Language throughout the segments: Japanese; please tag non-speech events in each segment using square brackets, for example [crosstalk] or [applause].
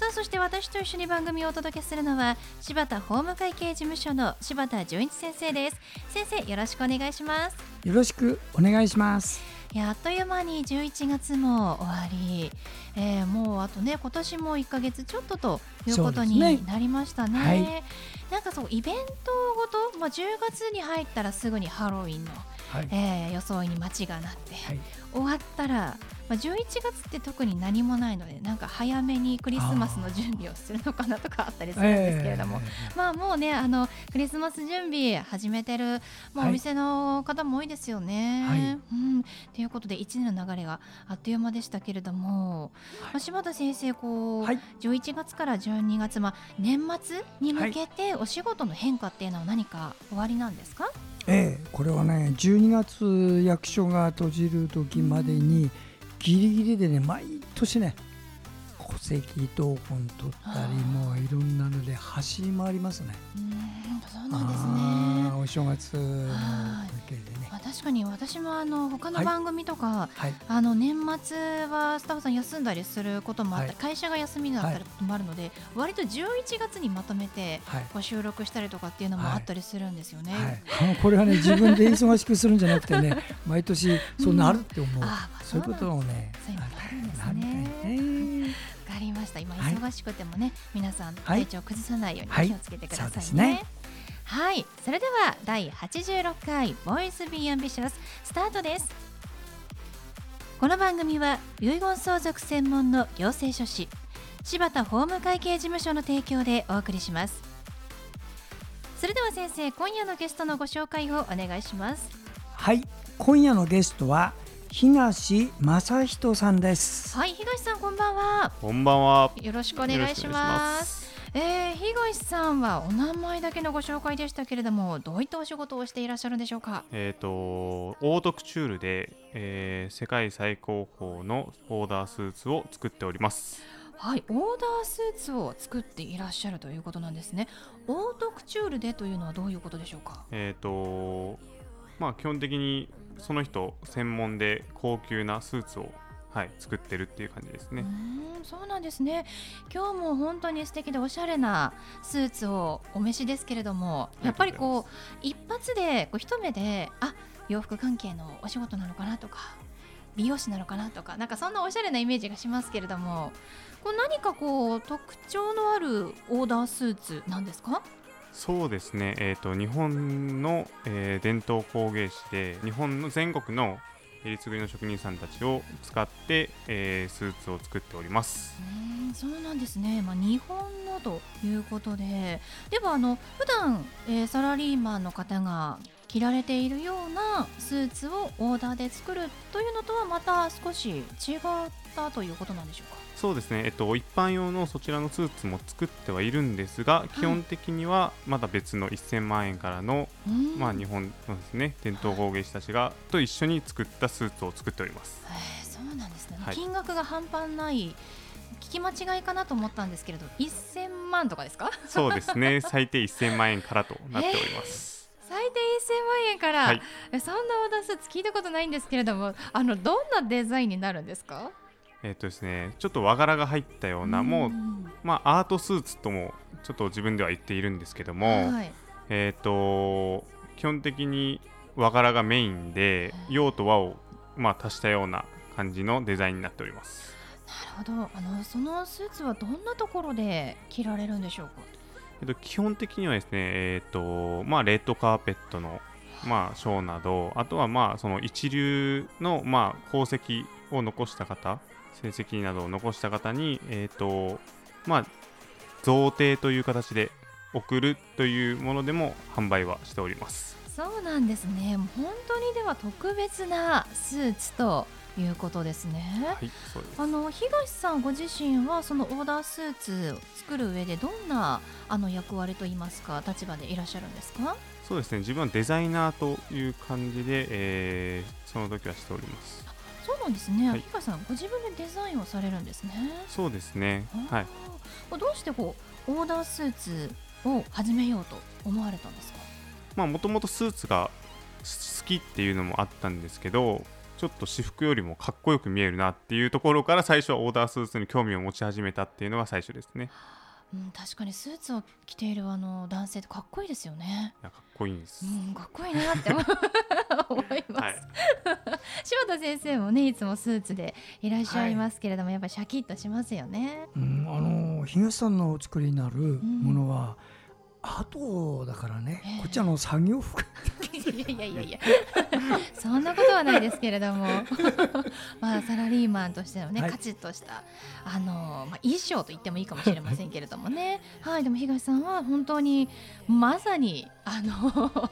さあそして私と一緒に番組をお届けするのは柴田法務会計事務所の柴田純一先生です。先生よろしくお願いします。よろしくお願いします。あっという間に11月も終わり、えー、もうあとね今年も1か月ちょっとということになりましたね。ねはい、なんかそうイベントごと、まあ、10月に入ったらすぐにハロウィンの、はい、えー、装いに街がなって、はい、終わったらまあ、11月って特に何もないのでなんか早めにクリスマスの準備をするのかなとかあったりするんですけれども、えー、まあもうねあのクリスマス準備始めてる、まあ、お店の方も多いですよね。はい、うん、ということで1年の流れがあっという間でしたけれども、はい、まあ、柴田先生こう、はい、11月から12月、まあ、年末に向けてお仕事の変化っていうのは何か終わりなんですか、ええ。これはね12月役所が閉じる時までに、うんギリギリでね毎年ね戸籍謄本取ったりもういろんなので走り回りますね。そうなんですね。お正月のでね。まあ確かに私もあの他の番組とか、はい、あの年末はスタッフさん休んだりすることもあったり、はい、会社が休みだったりこともあるので、割と11月にまとめてこう収録したりとかっていうのもあったりするんですよね。これはね自分で忙しくするんじゃなくてね [laughs] 毎年そうなるって思う。うん、そういうことをね。そね。わかりました。今忙しくてもね、皆さん体調崩さないように気をつけてくださいね。はい、それでは第86回 Boys be ambitious スタートです。この番組は遺言相続専門の行政書士柴田法務会計事務所の提供でお送りします。それでは先生今夜のゲストのご紹介をお願いします。はい。今夜のゲストは東正人さんです。はい。東さんこんばんは。こんばんは。よろしくお願いしますえー、東さんはお名前だけのご紹介でしたけれどもどういったお仕事をしていらっしゃるんでしょうか？えっ、ー、とオートクチュールで、えー、世界最高峰のオーダースーツを作っておりますはい、オーダースーツを作っていらっしゃるということなんですね。オートクチュールでというのはどういうことでしょうか？えっ、ー、とまあ基本的にその人専門で高級なスーツをはい、作ってるっていう感じですね。うんそうなんですね。今日も本当に素敵でおしゃれなスーツをお召しですけれども、やっぱりこう一発でこう一目であ洋服関係のお仕事なのかなとか。美容師なのかなとかなんかそんなおしゃれなイメージがしますけれどもこう何かこう特徴のあるオーダースーツなんですか？そうですね、えーと、日本の、えー、伝統工芸士で日本の全国のえりすぐりの職人さんたちを使って、えー、スーツを作っております。そうなんですね、まあ、日本のということで。ではあの普段、えー、サラリーマンの方が着られているようなスーツをオーダーで作るというのとはまた少し違ったということなんでしょうか？そうですね、えっと、一般用のそちらのスーツも作ってはいるんですが、はい、基本的にはまだ別の1000万円からの、まあ、日本のですね伝統工芸士たちがと一緒に作ったスーツを作っております。えー、そうなんですね、はい、金額が半端ない聞き間違いかなと思ったんですけれど1000万とかですか？そうですね。最低1000万円からとなっております。えー最低1000万円から、はい、そんなオーダースーツ聞いたことないんですけれどもあのどんなデザインになるんですか？えっ、とですね、ちょっと和柄が入ったような、もう、まあ、アートスーツともちょっと自分では言っているんですけども、はい、えっ、と基本的に和柄がメインで洋と和を、まあ、足したような感じのデザインになっております。なるほど。あのそのスーツはどんなところで着られるんでしょうか、えっと、基本的にはですね、えっとまあ、レッドカーペットの、まあ、ショーなどあとはまあその一流の、まあ、功績を残した方成績などを残した方に、えっとまあ、贈呈という形で送るというものでも販売はしております。そうなんですね本当にでは特別なスーツということですね。はい、す。あの東さんご自身はそのオーダースーツを作る上でどんなあの役割といいますか立場でいらっしゃるんですか？そうですね。自分はデザイナーという感じで、えー、その時はしております。そうなんですね。はい東さんご自分でデザインをされるんですね。そうですね。はい。い。どうしてこうオーダースーツを始めようと思われたんですか？まあもともとスーツが好きっていうのもあったんですけどちょっと私服よりもかっこよく見えるなっていうところから最初はオーダースーツに興味を持ち始めたっていうのが最初ですねうん、確かにスーツを着ているあの男性ってかっこいいですよね。いやかっこいいんです、うん、かっこいいなって思思います。はい [laughs] 柴田先生もねいつもスーツでいらっしゃいますけれども、やっぱりシャキッとしますよね。うん、あの東さんのお作りになるものは、アートだからね、ええ。こっちはあの作業服。いやいやいやいや。そんなことはないですけれども。[laughs] まあサラリーマンとしてのね、はい。カチッとしたあの、まあ、衣装と言ってもいいかもしれませんけれどもね。はいでも東さんは本当にまさにあの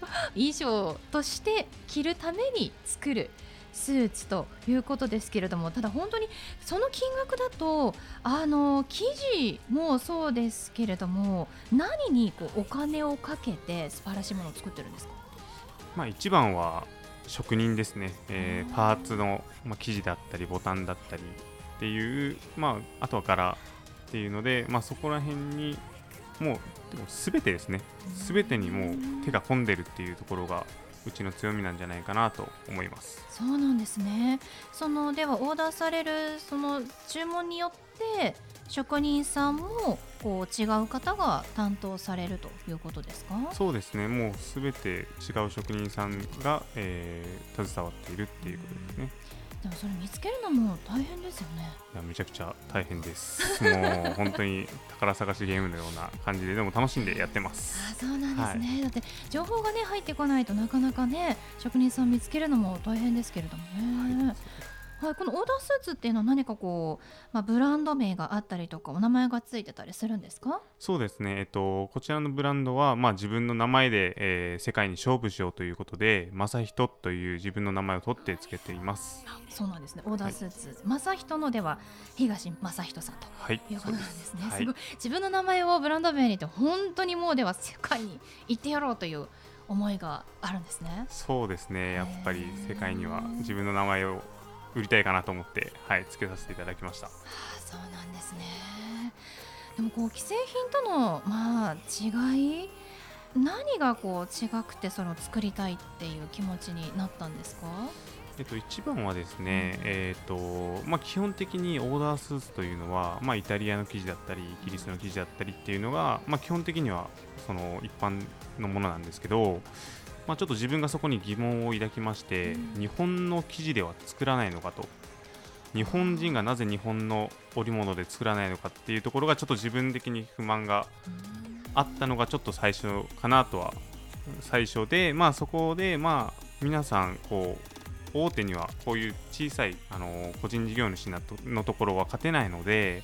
[laughs] 衣装として着るために作るスーツということですけれどもただ本当にその金額だとあの生地もそうですけれども何にこうお金をかけて素晴らしいものを作ってるんですか？まあ一番は職人ですね、えーパーツの、まあ、生地だったりボタンだったりっていうまああとは柄っていうのでまあそこら辺にもう全てですね。全てにもう手が込んでるっていうところがうちの強みなんじゃないかなと思いますそうなんですね。そのではオーダーされるその注文によって職人さんもこう違う方が担当されるということですか？そうですねもう全て違う職人さんが、えー携わっているっていうことですねでもそれ見つけるのも大変ですよね。いやめちゃくちゃ大変ですもう本当に宝探しゲームのような感じででも楽しんでやってますあそうなんですね。だって情報がね入ってこないとなかなかね職人さん見つけるのも大変ですけれどもね。はいこのオーダースーツっていうのは何かこう、まあ、ブランド名があったりとかお名前がついてたりするんですか？そうですね、えっと、こちらのブランドは、まあ、自分の名前で、えー世界に勝負しようということで、正人という自分の名前を取ってつけています。そうなんですね。オーダースーツ、正人のでは東正人さんとはい、いうことなんですね。はい。すごい自分の名前をブランド名にって本当にもうでは世界に行ってやろうという思いがあるんですね。そうですね、やっぱり世界には自分の名前を売りたいかなと思って、はい、つけさせていただきました。はあ、そうなんですね。でもこう既製品とのまあ違い何がこう違くてそれを作りたいっていう気持ちになったんですか？えっと、一番はですね、えっとまあ、基本的にオーダースーツというのは、まあ、イタリアの生地だったりイギリスの生地だったりっていうのが、まあ、基本的にはその一般のものなんですけど、まあ、ちょっと自分がそこに疑問を抱きまして、うん。日本の生地では作らないのかと。日本人がなぜ日本の織物で作らないのかっていうところがちょっと自分的に不満があったのがちょっと最初かなとは最初でまあそこでまあ皆さんこう大手にはこういう小さい、あのー個人事業主のところは勝てないので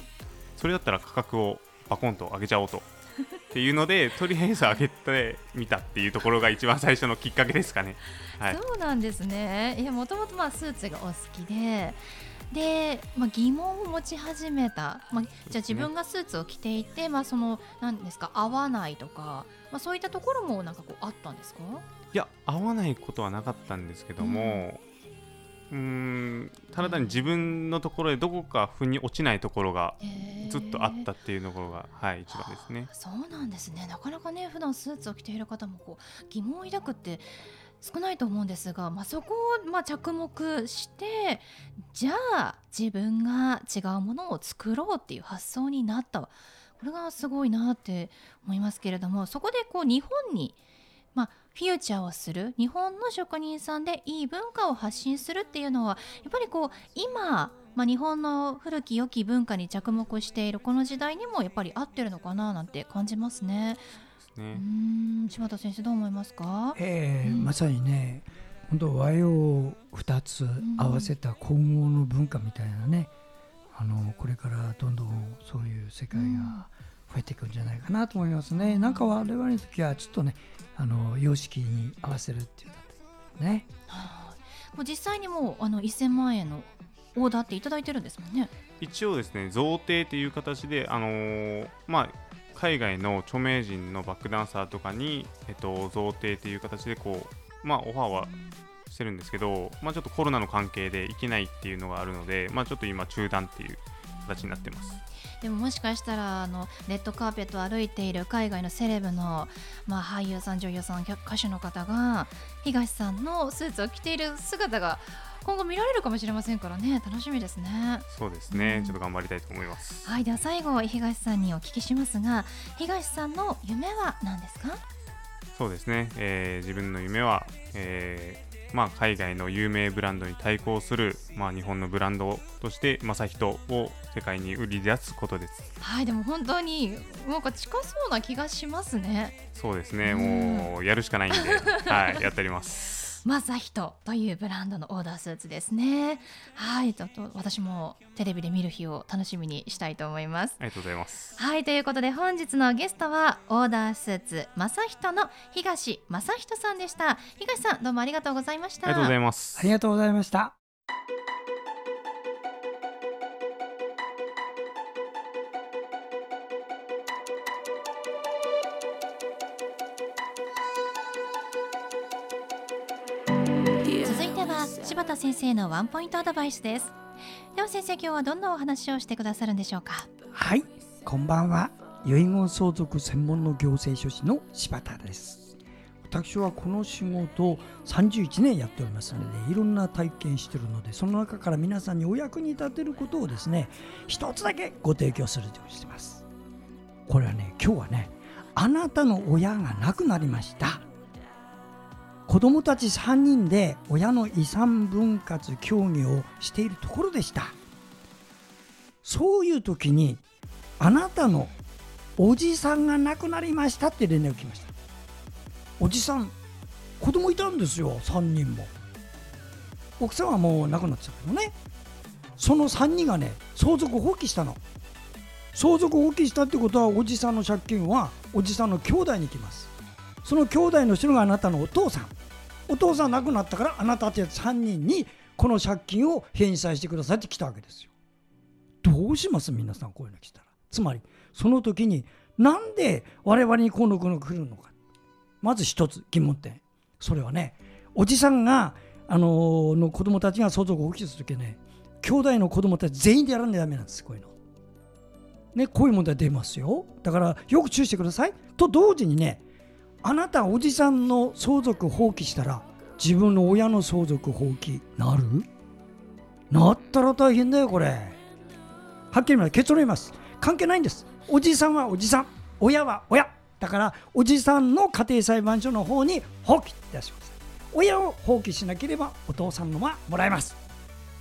それだったら価格をバコンと上げちゃおうとっていうのでとりあえず上げてみたっていうところが一番最初のきっかけですかね。はい、そうなんですね。いやもともとまあスーツがお好きで。で、まあ、疑問を持ち始めた、まあ、じゃあ自分がスーツを着ていて、まあ、そのなんですか合わないとか、まあ、そういったところもなんかこうあったんですか？いや合わないことはなかったんですけども、うーんただ単に自分のところでどこか腑に落ちないところがずっとあったっていうところが、はい、一番ですね。そうなんですね。なかなかね普段スーツを着ている方もこう疑問を抱くって少ないと思うんですが、まあ、そこをまあ着目してじゃあ自分が違うものを作ろうっていう発想になったこれがすごいなって思いますけれどもそこでこう日本に、まあ、フューチャーをする日本の職人さんでいい文化を発信するっていうのはやっぱりこう今、まあ、日本の古き良き文化に着目しているこの時代にもやっぱり合ってるのかななんて感じますね。ね。うーん柴田先生どう思いますか？うん。えーまさにね本当和洋2つ合わせた混合の文化みたいなね、あのこれからどんどんそういう世界が増えていくんじゃないかなと思いますね、なんか我々の時はちょっとねあの様式に合わせるっていうね。はい。もう実際にもうあの1000万円のオーダーっていただいてるんですもんね。一応ですね贈呈っていう形であのーまあ海外の著名人のバックダンサーとかに、えっと、贈呈っていう形でこう、まあ、オファーはしてるんですけど、まあ、ちょっとコロナの関係で行けないっていうのがあるので、まあ、ちょっと今中断っていう形になってます。でももしかしたらあのレッドカーペットを歩いている海外のセレブの、まあ、俳優さん女優さん歌手の方が東さんのスーツを着ている姿が今後見られるかもしれませんからね。楽しみですね。そうですね、うん。ちょっと頑張りたいと思います。はいでは最後東さんにお聞きしますが東さんの夢は何ですか？そうですね、えー自分の夢は、えーまあ、海外の有名ブランドに対抗する、まあ、日本のブランドとして正人を世界に売り出すことです。はいでも本当になんか近そうな気がしますね。そうですね、うん。もうやるしかないんで、はい、やっておりますマザヒトというブランドのオーダースーツですね。はいちょっと私もテレビで見る日を楽しみにしたいと思います。ありがとうございます。はいということで本日のゲストはオーダースーツマサヒトの東正人さんでした。東さんどうもありがとうございました。ありがとうございます。ありがとうございました。柴田先生のワンポイントアドバイスですでは先生今日はどんなお話をしてくださるんでしょうか？はい、こんばんは。遺言相続専門の行政書士の柴田です。私はこの仕事を31年やっておりますので、いろんな体験しているので、その中から皆さんにお役に立てることをですね、一つだけご提供するようにしています。これはね、今日はね、あなたの親が亡くなりました。子供たち3人で親の遺産分割協議をしているところでした。そういう時にあなたのおじさんが亡くなりましたって連絡が来ました。おじさん子供いたんですよ3人も。奥さんはもう亡くなっちゃったけどね。その3人がね相続放棄したの。相続放棄したってことはおじさんの借金はおじさんの兄弟に来ます。その兄弟の人があなたのお父さん。お父さん亡くなったからあなたたち3人にこの借金を返済してくださいって来たわけですよ。どうします？皆さんこういうの来たら。つまりその時になんで我々にこうのこの来るのか。まず一つ疑問点。それはねおじさんがあのーの子供たちが相続を放棄する時ね兄弟の子供たち全員でやらないとダメなんです。こういうの。ねこういう問題出ますよ。だからよく注意してください。と同時にねあなたおじさんの相続放棄したら自分の親の相続放棄なる？なったら大変だよこれ。はっきり言います。結論言います。関係ないんですおじさんはおじさん。親は親。だからおじさんの家庭裁判所の方に放棄いたします。親を放棄しなければお父さんのはもらえます。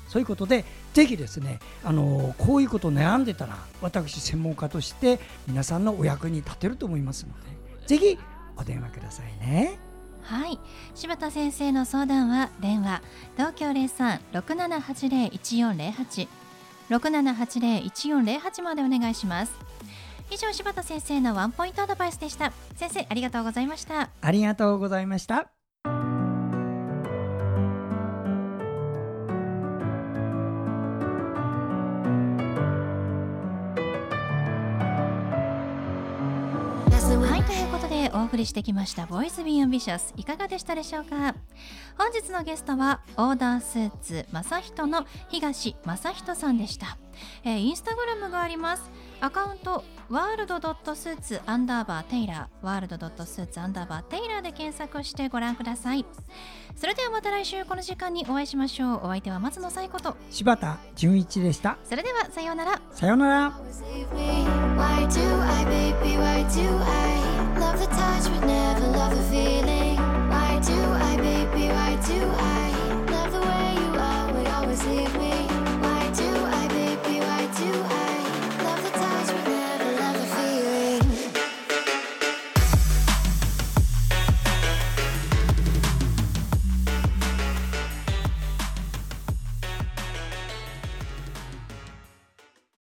そういうことでぜひですねあのこういうこと悩んでたら私専門家として皆さんのお役に立てると思いますのでぜひお電話くださいね。はい。柴田先生の相談は電話東京03-6780-1408 6780-1408までお願いします。以上柴田先生のワンポイントアドバイスでした。先生ありがとうございました。ありがとうございましたはいということでお送りしてきました「 Boys be ambitious」いかがでしたでしょうか？本日のゲストはオーダースーツ正人の東正人さんでした、えーインスタグラムがあります。アカウント world ドット suits アンダーバー tailor。 world ドット suits アンダーバー tailor で検索してご覧ください。それではまた来週この時間にお会いしましょう。お相手は松野紗友子と柴田純一でした。それではさようなら。さようなら love of it.